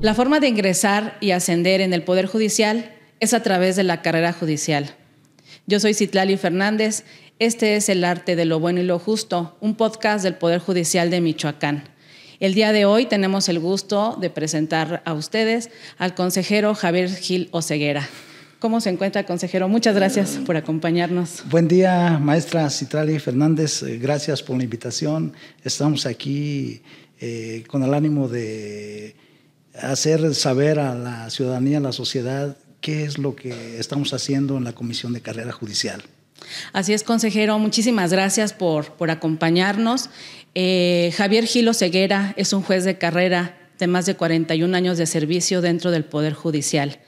La forma de ingresar y ascender en el Poder Judicial es a través de la carrera judicial. Yo soy Citlali Fernández. Este es El Arte de lo Bueno y lo Justo, un podcast del Poder Judicial de Michoacán. El día de hoy tenemos el gusto de presentar a ustedes al consejero Javier Gil Oceguera. ¿Cómo se encuentra, consejero? Muchas gracias por acompañarnos. Buen día, maestra Citrali Fernández. Eh, gracias por la invitación. Estamos aquí eh, con el ánimo de hacer saber a la ciudadanía, a la sociedad, qué es lo que estamos haciendo en la Comisión de Carrera Judicial. Así es, consejero. Muchísimas gracias por, por acompañarnos. Eh, Javier Gilo Ceguera es un juez de carrera de más de 41 años de servicio dentro del Poder Judicial.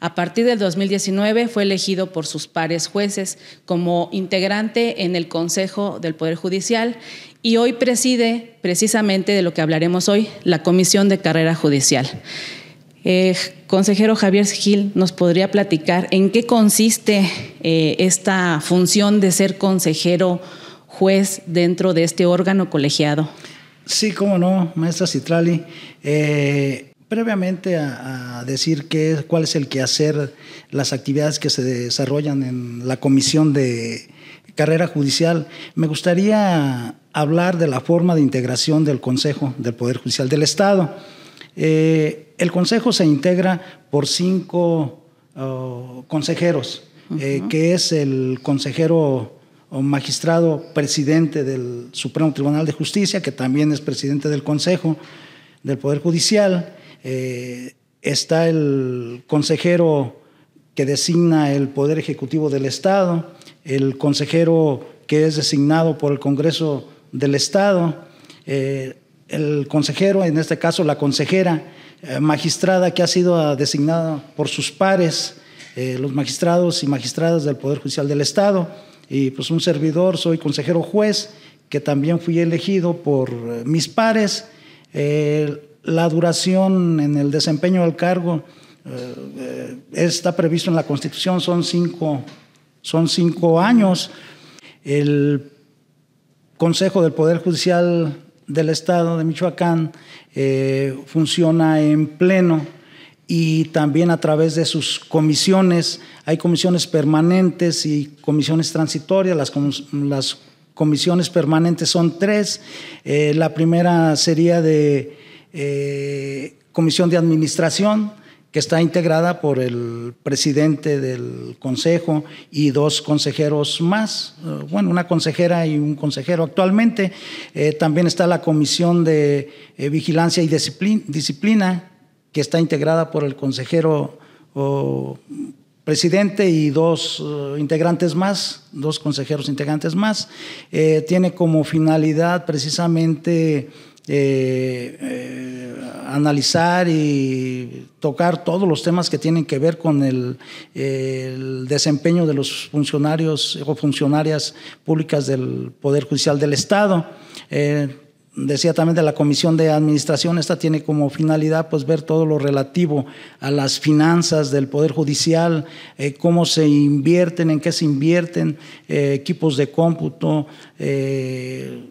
A partir del 2019 fue elegido por sus pares jueces como integrante en el Consejo del Poder Judicial y hoy preside precisamente de lo que hablaremos hoy, la Comisión de Carrera Judicial. Eh, consejero Javier Gil, ¿nos podría platicar en qué consiste eh, esta función de ser consejero juez dentro de este órgano colegiado? Sí, cómo no, maestra Citrali. Eh, previamente a, decir qué, cuál es el quehacer, las actividades que se desarrollan en la comisión de carrera judicial, me gustaría hablar de la forma de integración del Consejo del Poder Judicial del Estado. Eh, el Consejo se integra por cinco oh, consejeros, eh, que es el consejero o magistrado presidente del Supremo Tribunal de Justicia, que también es presidente del Consejo del Poder Judicial, eh, está el consejero que designa el Poder Ejecutivo del Estado, el consejero que es designado por el Congreso del Estado, eh, el consejero, en este caso la consejera eh, magistrada que ha sido designada por sus pares, los magistrados y magistradas del Poder Judicial del Estado, y pues un servidor, soy consejero juez, que también fui elegido por mis pares la duración en el desempeño del cargo eh, eh, está previsto en la Constitución, son cinco, son cinco años. El Consejo del Poder Judicial del Estado de Michoacán eh, funciona en pleno y también a través de sus comisiones. Hay comisiones permanentes y comisiones transitorias. Las, las comisiones permanentes son tres. la primera sería de eh, comisión de administración que está integrada por el presidente del consejo y dos consejeros más, eh, bueno, una consejera y un consejero actualmente. Eh, también está la comisión de vigilancia y disciplina, que está integrada por el consejero presidente y dos integrantes más, dos consejeros integrantes más. tiene como finalidad precisamente eh, eh, analizar y tocar todos los temas que tienen que ver con el, desempeño de los funcionarios o funcionarias públicas del Poder Judicial del Estado. Eh, decía también de la Comisión de Administración, esta tiene como finalidad pues ver todo lo relativo a las finanzas del Poder Judicial, cómo se invierten, en qué se invierten, equipos de cómputo, eh,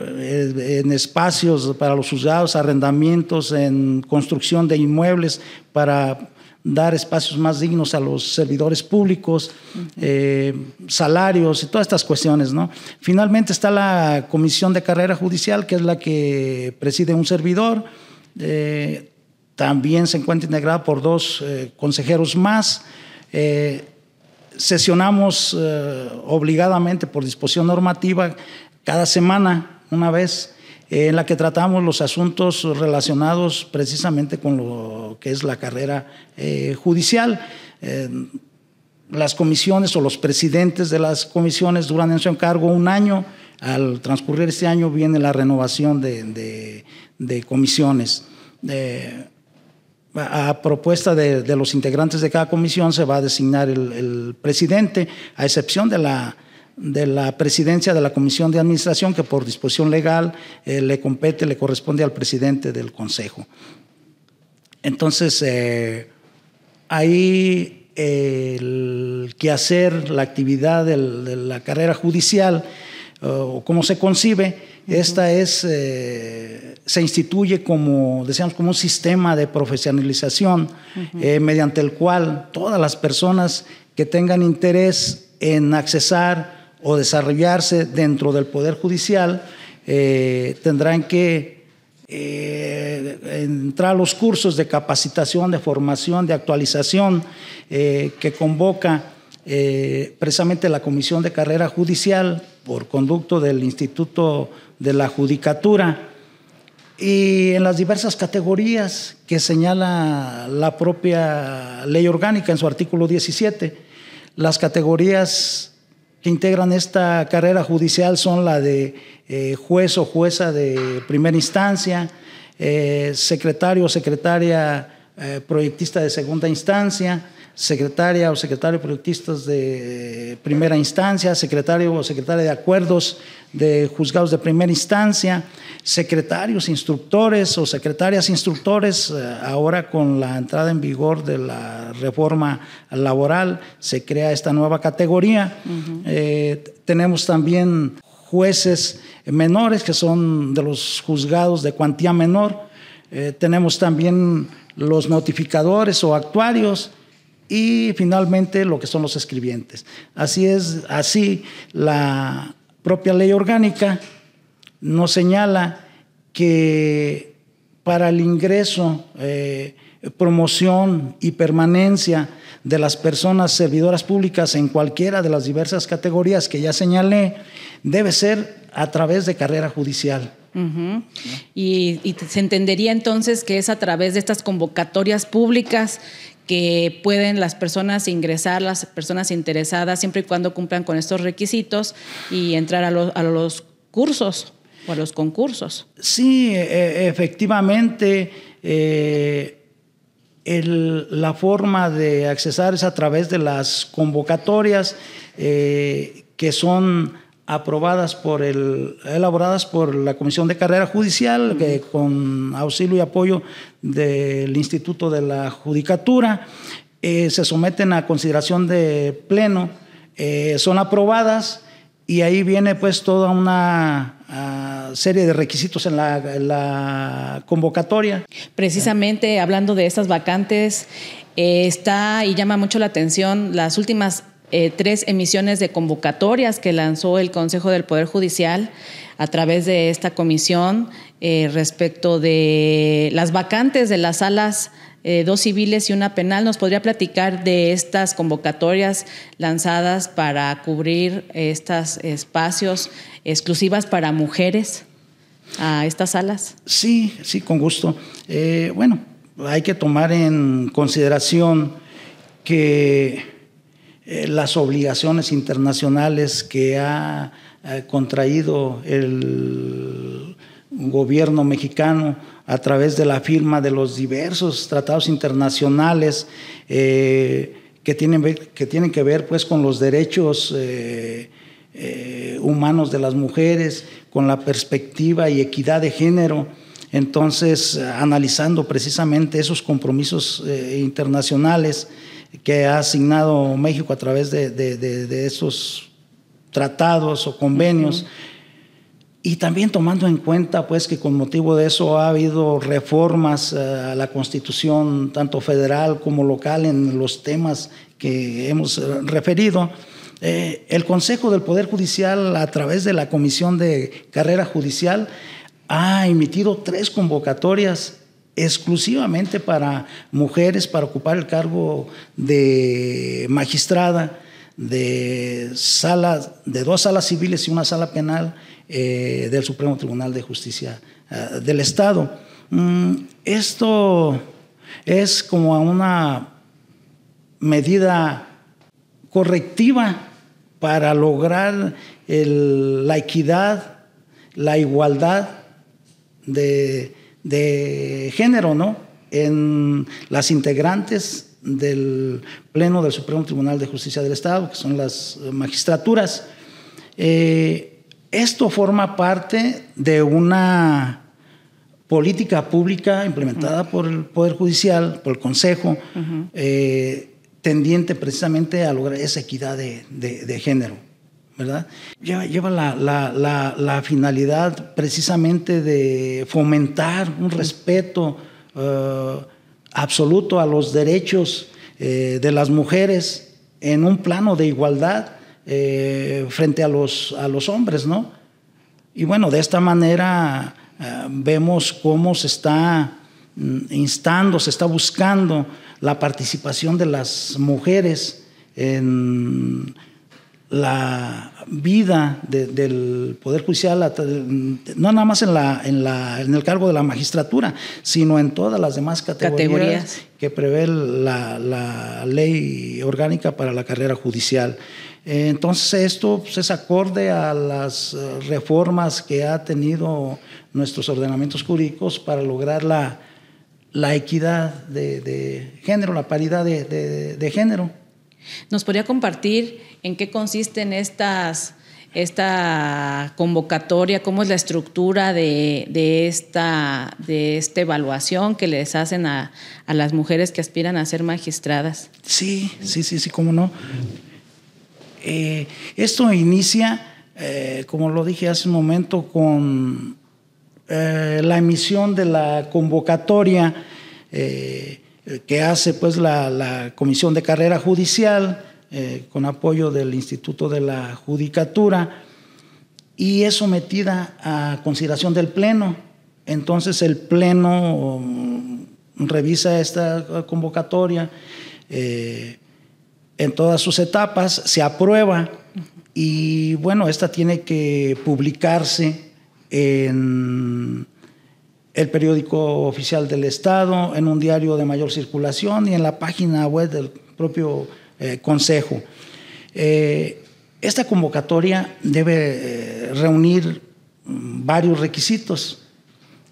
en espacios para los juzgados, arrendamientos, en construcción de inmuebles para dar espacios más dignos a los servidores públicos, eh, salarios y todas estas cuestiones. ¿no? Finalmente está la Comisión de Carrera Judicial, que es la que preside un servidor. Eh, también se encuentra integrada por dos consejeros más. sesionamos obligadamente por disposición normativa cada semana una vez eh, en la que tratamos los asuntos relacionados precisamente con lo que es la carrera eh, judicial. Eh, las comisiones o los presidentes de las comisiones duran en su encargo un año. Al transcurrir este año viene la renovación de, comisiones. a propuesta de, los integrantes de cada comisión se va a designar el presidente, a excepción de la de la presidencia de la Comisión de Administración, que por disposición legal eh, le compete, le corresponde al presidente del Consejo. Entonces, eh, ahí el quehacer, la actividad de la carrera judicial, o cómo se concibe, Esta es, eh, se instituye como, decíamos, como un sistema de profesionalización eh, mediante el cual todas las personas que tengan interés en accesar o desarrollarse dentro del Poder Judicial eh, tendrán que entrar a los cursos de capacitación, de formación, de actualización que convoca precisamente la Comisión de Carrera Judicial por conducto del Instituto de la Judicatura y en las diversas categorías que señala la propia ley orgánica en su artículo 17. Las categorías que integran esta carrera judicial son la de eh, juez o jueza de primera instancia, eh, secretario o secretaria eh, proyectista de segunda instancia, secretaria o secretario de proyectistas de primera instancia, secretario o secretaria de acuerdos de juzgados de primera instancia, secretarios instructores o secretarias instructores, eh, ahora con la entrada en vigor de la reforma laboral se crea esta nueva categoría. Eh, tenemos también jueces menores que son de los juzgados de cuantía menor. Eh, tenemos también los notificadores o actuarios y finalmente lo que son los escribientes. Así es, así la propia ley orgánica nos señala que para el ingreso, eh, promoción y permanencia de las personas servidoras públicas en cualquiera de las diversas categorías que ya señalé, debe ser a través de carrera judicial. y, y, se entendería entonces que es a través de estas convocatorias públicas que pueden las personas ingresar, las personas interesadas, siempre y cuando cumplan con estos requisitos y entrar a, los cursos o a los concursos. Sí, e, efectivamente, eh, la forma de accesar es a través de las convocatorias eh, que son aprobadas por el, elaboradas por la Comisión de Carrera Judicial, que con auxilio y apoyo del Instituto de la Judicatura, eh, se someten a consideración de pleno, eh, son aprobadas y ahí viene pues toda una ah, serie de requisitos en la, en la, convocatoria. Precisamente hablando de estas vacantes, eh, está y llama mucho la atención las últimas eh, tres emisiones de convocatorias que lanzó el Consejo del Poder Judicial a través de esta comisión eh, respecto de las vacantes de las salas eh, dos civiles y una penal. ¿Nos podría platicar de estas convocatorias lanzadas para cubrir estos espacios exclusivas para mujeres a estas salas? Sí, sí, con gusto. bueno, hay que tomar en consideración que eh, las obligaciones internacionales que ha eh, contraído el gobierno mexicano a través de la firma de los diversos tratados internacionales eh, que, tienen, que tienen que ver pues, con los derechos humanos de las mujeres, con la perspectiva y equidad de género. Entonces, analizando precisamente esos compromisos internacionales, que ha asignado México a través de, de, esos tratados o convenios. Y también tomando en cuenta pues, que con motivo de eso ha habido reformas eh, a la Constitución, tanto federal como local, en los temas que hemos eh, referido. Eh, el Consejo del Poder Judicial, a través de la Comisión de Carrera Judicial, ha emitido tres convocatorias exclusivamente para mujeres para ocupar el cargo de magistrada de salas de dos salas civiles y una sala penal eh, del Supremo Tribunal de Justicia eh, del Estado. Mm, esto es como una medida correctiva para lograr la equidad, la igualdad de de género, ¿no? En las integrantes del Pleno del Supremo Tribunal de Justicia del Estado, que son las magistraturas. Eh, esto forma parte de una política pública implementada por el Poder Judicial, por el Consejo, eh, tendiente precisamente a lograr esa equidad de, género. ¿Verdad? Lleva, la, finalidad precisamente de fomentar un respeto eh, absoluto a los derechos eh, de las mujeres en un plano de igualdad eh, frente a los, a los hombres, ¿no? Y bueno, de esta manera vemos cómo se está mm, instando, se está buscando la participación de las mujeres en la vida del Poder Judicial, no nada más en, la, en, la, en, el cargo de la magistratura, sino en todas las demás categorías, que prevé la, la, ley orgánica para la carrera judicial. Entonces esto pues, es acorde a las eh, reformas que ha tenido nuestros ordenamientos jurídicos para lograr la, la equidad de, de, género, la paridad de, de género. ¿Nos podría compartir en qué consisten estas, esta convocatoria, cómo es la estructura de, esta, evaluación que les hacen a, las mujeres que aspiran a ser magistradas? Sí, sí, sí, sí, cómo no. Eh, esto inicia, eh, como lo dije hace un momento, con eh, la emisión de la convocatoria que hace pues la, Comisión de Carrera Judicial eh, con apoyo del Instituto de la Judicatura y es sometida a consideración del Pleno. Entonces el Pleno mm, revisa esta convocatoria eh, en todas sus etapas, se aprueba y bueno, esta tiene que publicarse en el periódico oficial del Estado, en un diario de mayor circulación y en la página web del propio eh, Consejo. Eh, esta convocatoria debe eh, reunir mm, varios requisitos.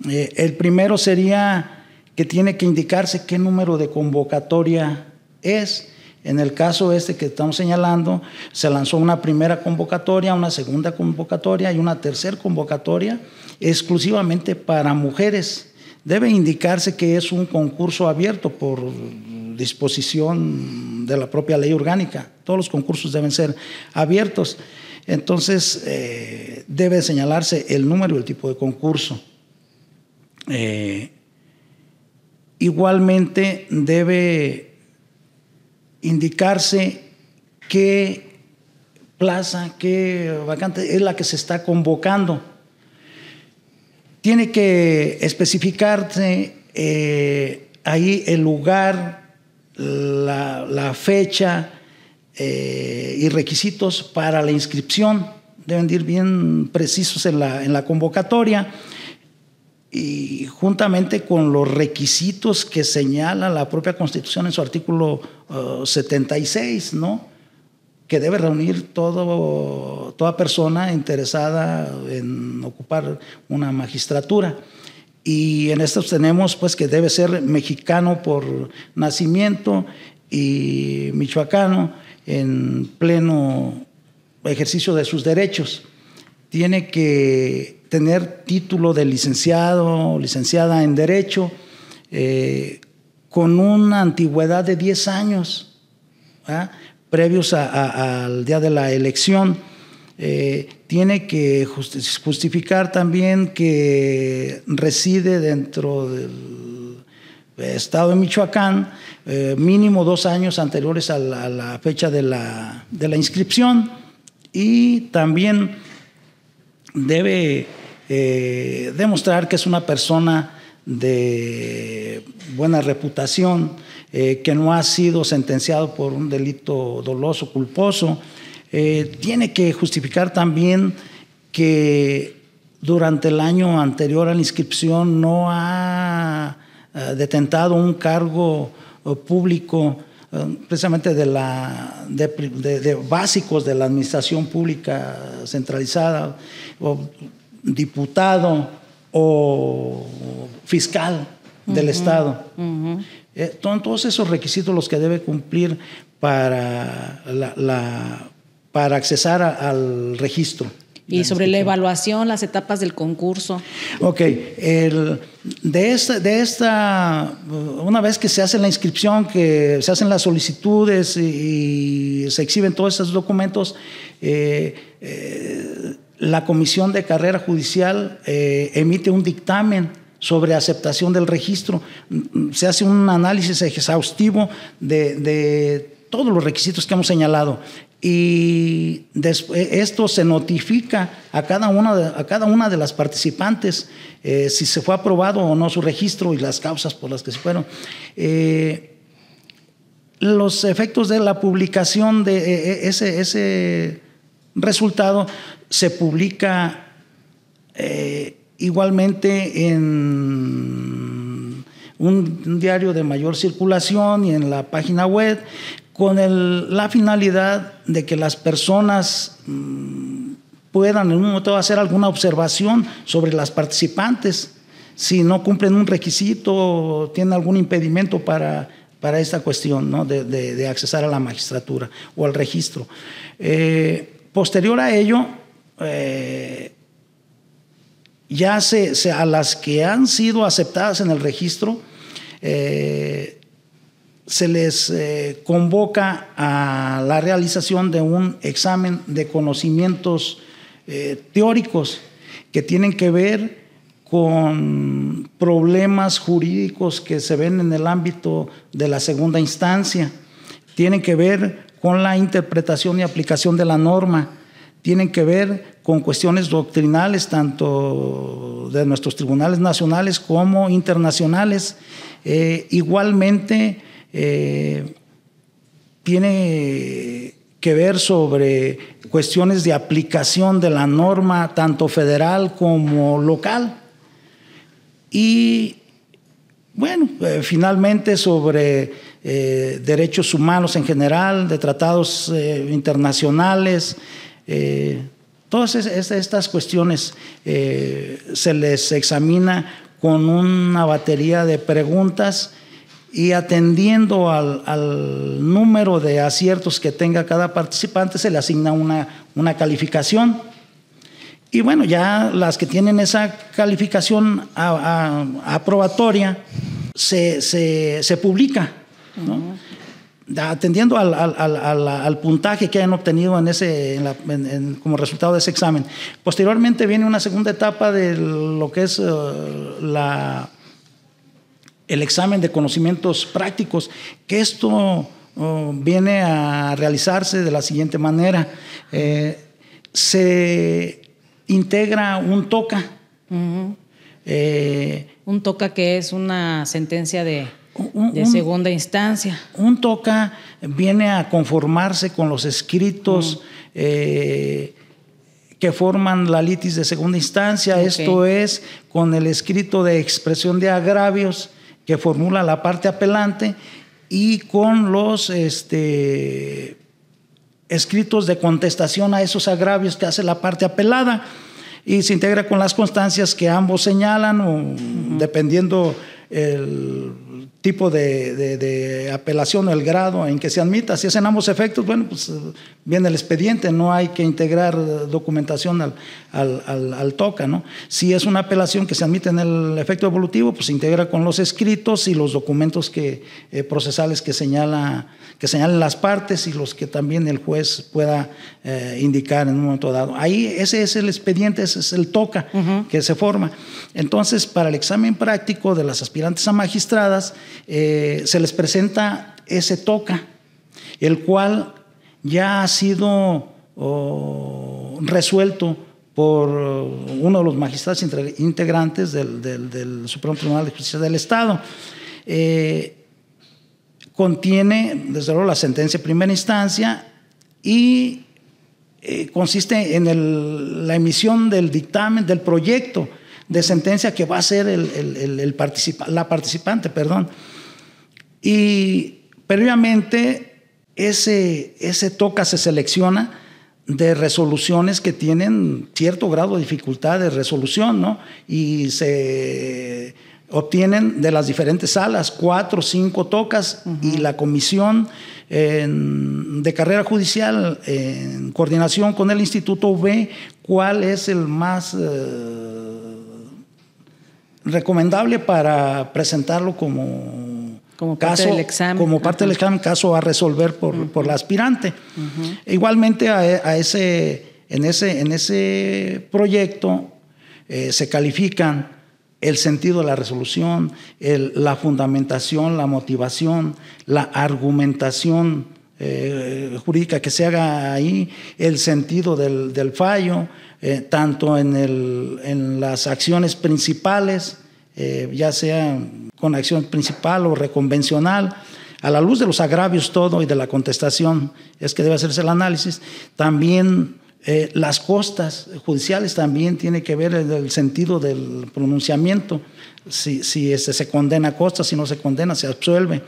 el primero sería que tiene que indicarse qué número de convocatoria es. En el caso este que estamos señalando, se lanzó una primera convocatoria, una segunda convocatoria y una tercera convocatoria exclusivamente para mujeres. Debe indicarse que es un concurso abierto por disposición de la propia ley orgánica. Todos los concursos deben ser abiertos. Entonces, eh, debe señalarse el número y el tipo de concurso. Eh, igualmente, debe indicarse qué plaza, qué vacante es la que se está convocando. Tiene que especificarse eh, ahí el lugar, la, fecha eh, y requisitos para la inscripción. Deben ir bien precisos en la, en la convocatoria y juntamente con los requisitos que señala la propia Constitución en su artículo 76, uh, ¿no? Que debe reunir todo, toda persona interesada en ocupar una magistratura. Y en esto tenemos pues que debe ser mexicano por nacimiento y michoacano en pleno ejercicio de sus derechos. Tiene que tener título de licenciado licenciada en Derecho eh, con una antigüedad de 10 años, previos al día de la elección. Eh, tiene que justificar también que reside dentro del estado de Michoacán eh, mínimo dos años anteriores a la, fecha de la, inscripción y también debe eh, demostrar que es una persona de buena reputación, eh, que no ha sido sentenciado por un delito doloso, culposo. Eh, tiene que justificar también que durante el año anterior a la inscripción no ha detentado un cargo público precisamente de, la, de, básicos de la administración pública centralizada, o diputado o fiscal del Estado. Eh, todos esos requisitos los que debe cumplir para, la, para accesar al registro. Y sobre la evaluación, las etapas del concurso. Ok, el, de, esta, de esta, una vez que se hace la inscripción, que se hacen las solicitudes y, se exhiben todos esos documentos, eh, la Comisión de Carrera Judicial emite un dictamen sobre aceptación del registro. Se hace un análisis exhaustivo de, todos los requisitos que hemos señalado y esto se notifica a cada una de, a cada una de las participantes eh, si se fue aprobado o no su registro y las causas por las que se fueron. Eh, los efectos de la publicación de eh, ese, ese resultado se publica igualmente en un, diario de mayor circulación y en la página web con la finalidad de que las personas mm, puedan en un momento hacer alguna observación sobre las participantes, si no cumplen un requisito o tienen algún impedimento para, para esta cuestión ¿no? de, de, accesar a la magistratura o al registro. Eh, posterior a ello, eh, ya se, a las que han sido aceptadas en el registro, eh, se les eh, convoca a la realización de un examen de conocimientos eh, teóricos que tienen que ver con problemas jurídicos que se ven en el ámbito de la segunda instancia, tienen que ver con la interpretación y aplicación de la norma, tienen que ver con cuestiones doctrinales, tanto de nuestros tribunales nacionales como internacionales. Eh, igualmente, eh, tiene que ver sobre cuestiones de aplicación de la norma, tanto federal como local. Y, bueno, eh, finalmente sobre derechos humanos en general, de tratados internacionales, eh, todas estas cuestiones eh, se les examina con una batería de preguntas y atendiendo al, número de aciertos que tenga cada participante se le asigna una, una calificación. Y bueno, ya las que tienen esa calificación aprobatoria se, se, publica. ¿no? Atendiendo al, puntaje que hayan obtenido en ese, como resultado de ese examen. Posteriormente viene una segunda etapa de lo que es eh, la, el examen de conocimientos prácticos, que esto oh, viene a realizarse de la siguiente manera. Eh, se integra un TOCA. Eh, un TOCA que es una sentencia de de segunda instancia. Un toca viene a conformarse con los escritos eh, que forman la litis de segunda instancia, esto es, con el escrito de expresión de agravios que formula la parte apelante y con los este, escritos de contestación a esos agravios que hace la parte apelada. Y se integra con las constancias que ambos señalan o dependiendo el tipo de, apelación o el grado en que se admita. Si es en ambos efectos, bueno, pues viene el expediente, no hay que integrar documentación al, al, toca, ¿no? Si es una apelación que se admite en el efecto evolutivo, pues se integra con los escritos y los documentos que, eh, procesales que señala que señalen las partes y los que también el juez pueda eh, indicar en un momento dado. Ahí ese es el expediente, ese es el toca que se forma. Entonces, para el examen práctico de las aspirantes a magistradas, eh, se les presenta ese toca, el cual ya ha sido oh, resuelto por uno de los magistrados integrantes del, Supremo Tribunal de Justicia del Estado. Eh, contiene, desde luego, la sentencia de primera instancia y eh, consiste en la emisión del dictamen, del proyecto de sentencia que va a ser el, la participante. Perdón. Y previamente ese, ese toca se selecciona de resoluciones que tienen cierto grado de dificultad de resolución, ¿no? Y se obtienen de las diferentes salas cuatro o cinco tocas y la comisión de carrera judicial en coordinación con el instituto ve cuál es el más eh, recomendable para presentarlo como, como parte del examen. Como parte del examen, caso a resolver por, por la aspirante. Igualmente a, ese En ese, en ese proyecto eh, se califican el sentido de la resolución, la fundamentación, la motivación, la argumentación eh, jurídica que se haga ahí, el sentido del, fallo, eh, tanto en, en, las acciones principales, ya sea con acción principal o reconvencional, a la luz de los agravios todo y de la contestación es que debe hacerse el análisis, también eh, las costas judiciales también tiene que ver el, sentido del pronunciamiento, si, si este, se condena costas, si no se condena, se absuelve.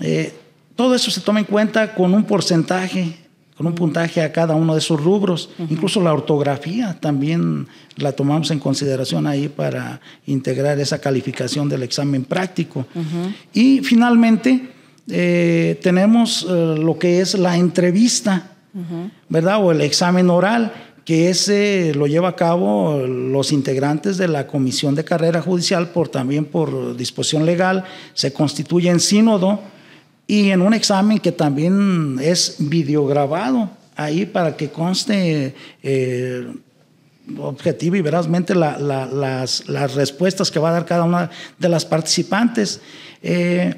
Eh, todo eso se toma en cuenta con un porcentaje, con un puntaje a cada uno de esos rubros. Incluso la ortografía también la tomamos en consideración ahí para integrar esa calificación del examen práctico. Y finalmente eh, tenemos lo que es la entrevista ¿verdad? O el examen oral, que ese lo lleva a cabo los integrantes de la Comisión de Carrera Judicial, por, también por disposición legal, se constituye en sínodo y en un examen que también es videograbado ahí para que conste eh, objetivo y verazmente las, respuestas que va a dar cada una de las participantes. Eh,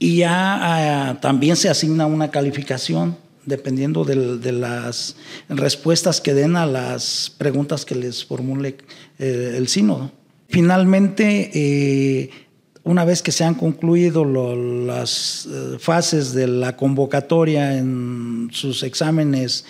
y ya ah, también se asigna una calificación dependiendo de, las respuestas que den a las preguntas que les formule eh, el sínodo. Finalmente, una vez que se han concluido las eh, fases de la convocatoria en sus exámenes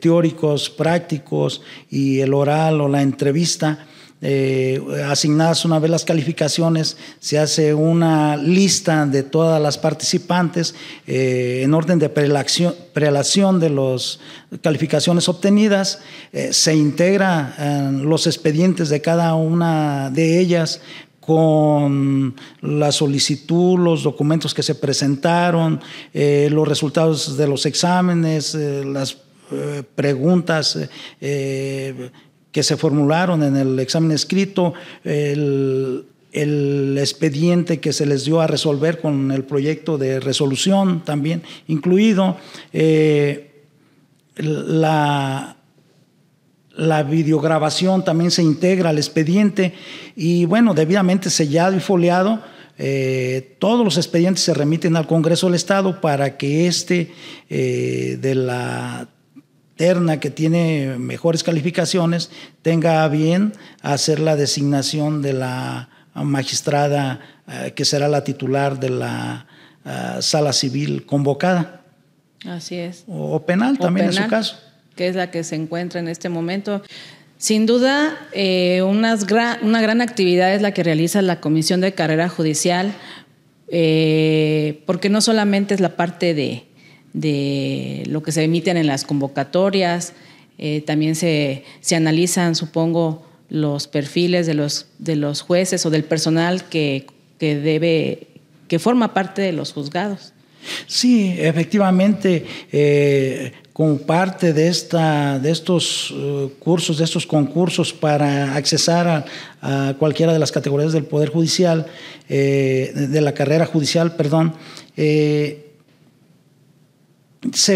teóricos, prácticos y el oral o la entrevista, eh, asignadas una vez las calificaciones, se hace una lista de todas las participantes eh, en orden de prelación, de las calificaciones obtenidas, eh, se integra los expedientes de cada una de ellas con la solicitud, los documentos que se presentaron, los resultados de los exámenes, las preguntas que se formularon en el examen escrito, el, expediente que se les dio a resolver con el proyecto de resolución también incluido, eh, la, la videograbación también se integra al expediente y bueno, debidamente sellado y foliado, eh, todos los expedientes se remiten al Congreso del Estado para que éste eh, de la terna que tiene mejores calificaciones tenga bien hacer la designación de la magistrada eh, que será la titular de la sala civil convocada. Así es. O, penal también en su caso. Que es la que se encuentra en este momento. Sin duda, eh, una gran actividad es la que realiza la Comisión de Carrera Judicial, porque no solamente es la parte de, de lo que se emiten en las convocatorias. Eh, también se, se, analizan, supongo, los perfiles de los, de los jueces o del personal que, que debe, que forma parte de los juzgados. Sí, efectivamente, eh, como parte de, esta, de estos eh, cursos, de estos concursos para accesar a, cualquiera de las categorías del Poder Judicial, de la carrera judicial, perdón, se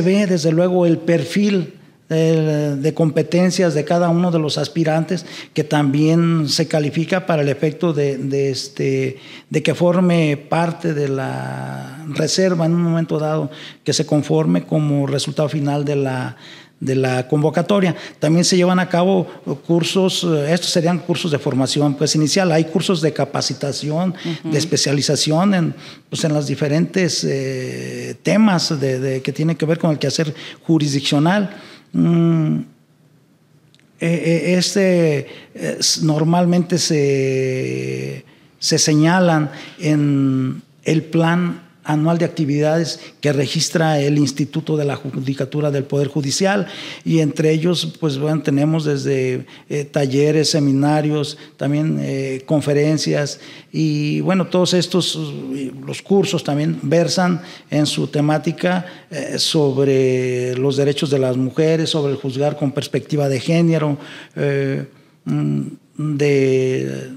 ve desde luego el perfil de, competencias de cada uno de los aspirantes que también se califica para el efecto de, este, de que forme parte de la reserva en un momento dado, que se conforme como resultado final de la, de la convocatoria. También se llevan a cabo cursos, eh, estos serían cursos de formación pues inicial, hay cursos de capacitación, de especialización en, pues, en los diferentes eh, temas de, que tienen que ver con el quehacer jurisdiccional. Mm, eh, este normalmente se, se señalan en el plan anual de actividades que registra el Instituto de la Judicatura del Poder Judicial. Y entre ellos pues bueno, tenemos desde eh, talleres, seminarios, también eh, conferencias. Y bueno, todos estos, los cursos también versan en su temática eh, sobre los derechos de las mujeres, sobre juzgar con perspectiva de género, mm, de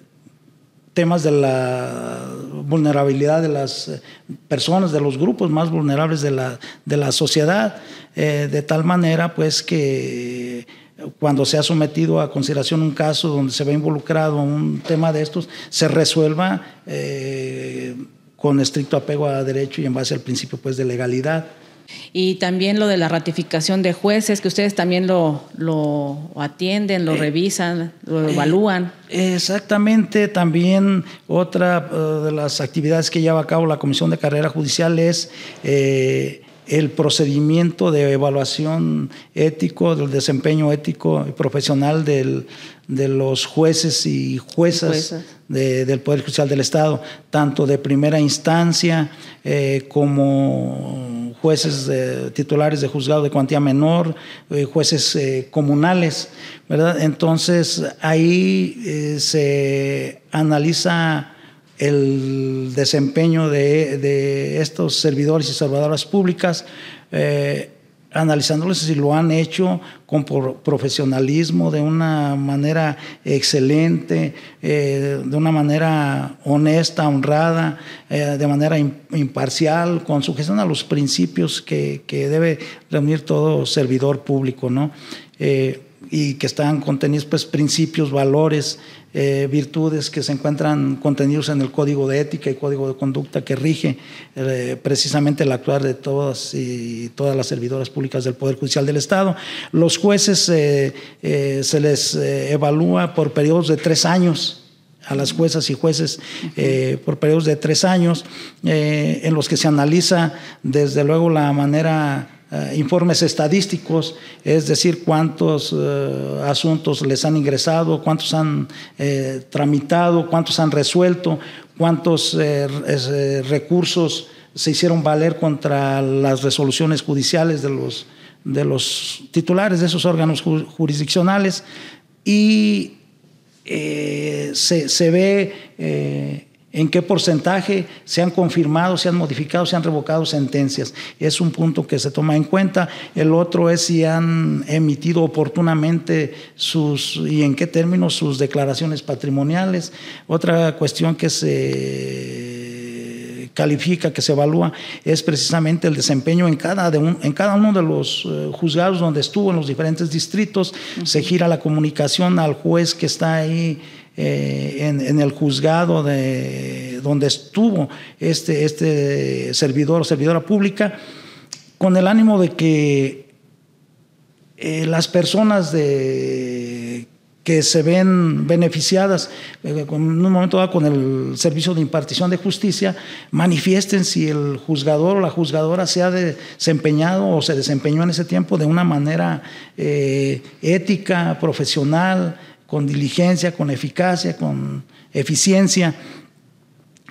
temas de la vulnerabilidad de las personas, de los grupos más vulnerables de la, de la sociedad, eh, de tal manera pues que cuando se ha sometido a consideración un caso donde se ve involucrado un tema de estos, se resuelva eh, con estricto apego a derecho y en base al principio pues, de legalidad. Y también lo de la ratificación de jueces, que ustedes también lo, lo atienden, lo eh, revisan, lo eh, evalúan. Exactamente, también otra de las actividades que lleva a cabo la Comisión de Carrera Judicial es el procedimiento de evaluación ético, del desempeño ético y profesional del, de los jueces y juezas del Poder Judicial del Estado, tanto de primera instancia eh, como jueces titulares de juzgado de cuantía menor, eh, jueces eh, comunales, ¿verdad? Entonces ahí se analiza el desempeño de, estos servidores y salvadoras públicas, eh, analizándoles si lo han hecho con profesionalismo, de una manera excelente, eh, de una manera honesta, honrada, eh, de manera imparcial, con sujeción a los principios que, debe reunir todo servidor público, ¿no? y que están contenidos pues principios, valores, eh, virtudes que se encuentran contenidos en el código de ética y código de conducta que rige eh, precisamente el actuar de todas y todas las servidoras públicas del Poder Judicial del Estado. Los jueces eh, se les evalúa por periodos de tres años a las juezas y jueces por periodos de tres años, en los que se analiza desde luego la manera eh, informes estadísticos, es decir, cuántos eh, asuntos les han ingresado, cuántos han eh, tramitado, cuántos han resuelto, cuántos recursos se hicieron valer contra las resoluciones judiciales de los, de los titulares de esos órganos jurisdiccionales. Y se, se, ve en qué porcentaje se han confirmado, se han modificado, se han revocado sentencias. Es un punto que se toma en cuenta. El otro es si han emitido oportunamente sus y en qué términos sus declaraciones patrimoniales. Otra cuestión que se califica, que se evalúa, es precisamente el desempeño en cada, en cada uno de los eh, juzgados donde estuvo, en los diferentes distritos. Se gira la comunicación al juez que está ahí eh, en, el juzgado de, donde estuvo este, este servidor o servidora pública, con el ánimo de que eh, las personas de, que se ven beneficiadas eh, en un momento dado con el servicio de impartición de justicia, manifiesten si el juzgador o la juzgadora se ha desempeñado o se desempeñó en ese tiempo de una manera ética, profesional, con diligencia, con eficacia, con eficiencia.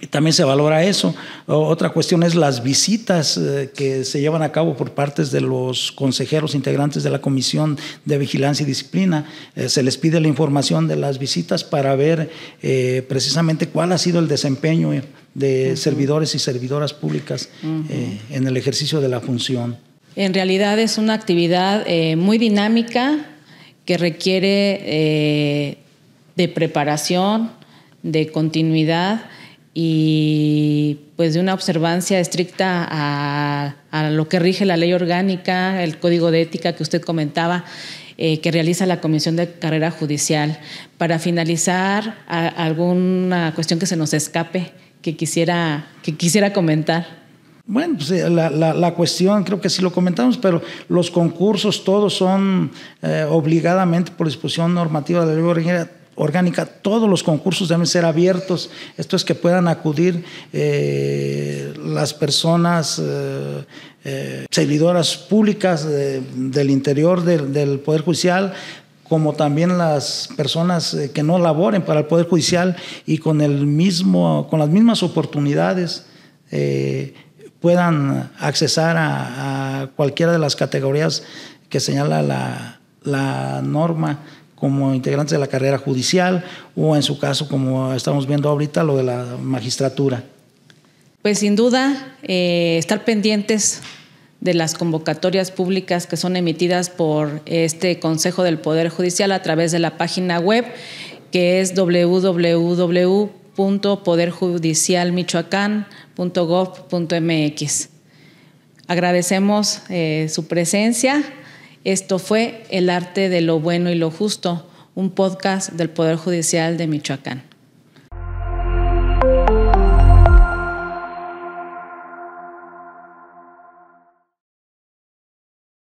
Y también se valora eso. Otra cuestión es las visitas eh, que se llevan a cabo por parte de los consejeros integrantes de la Comisión de Vigilancia y Disciplina. Eh, se les pide la información de las visitas para ver eh, precisamente cuál ha sido el desempeño de servidores y servidoras públicas en el ejercicio de la función. En realidad es una actividad muy dinámica, que requiere eh, de preparación, de continuidad y pues de una observancia estricta a, lo que rige la ley orgánica, el código de ética que usted comentaba, eh, que realiza la Comisión de Carrera Judicial. Para finalizar, alguna cuestión que se nos escape que quisiera, que quisiera comentar. Bueno, pues eh, la, la, cuestión, creo que sí lo comentamos, pero los concursos todos son eh, obligadamente por disposición normativa de la ley orgánica, todos los concursos deben ser abiertos, esto es que puedan acudir eh, las personas servidoras públicas del interior del, Poder Judicial, como también las personas que no laboren para el Poder Judicial y con, el mismo, con las mismas oportunidades puedan accesar a, cualquiera de las categorías que señala la, norma como integrantes de la carrera judicial o en su caso, como estamos viendo ahorita, lo de la magistratura. Pues sin duda, eh, estar pendientes de las convocatorias públicas que son emitidas por este Consejo del Poder Judicial a través de la página web que es www www.poderjudicialmichoacán.gov.mx. Agradecemos eh, su presencia. Esto fue El arte de lo bueno y lo justo, un podcast del Poder Judicial de Michoacán.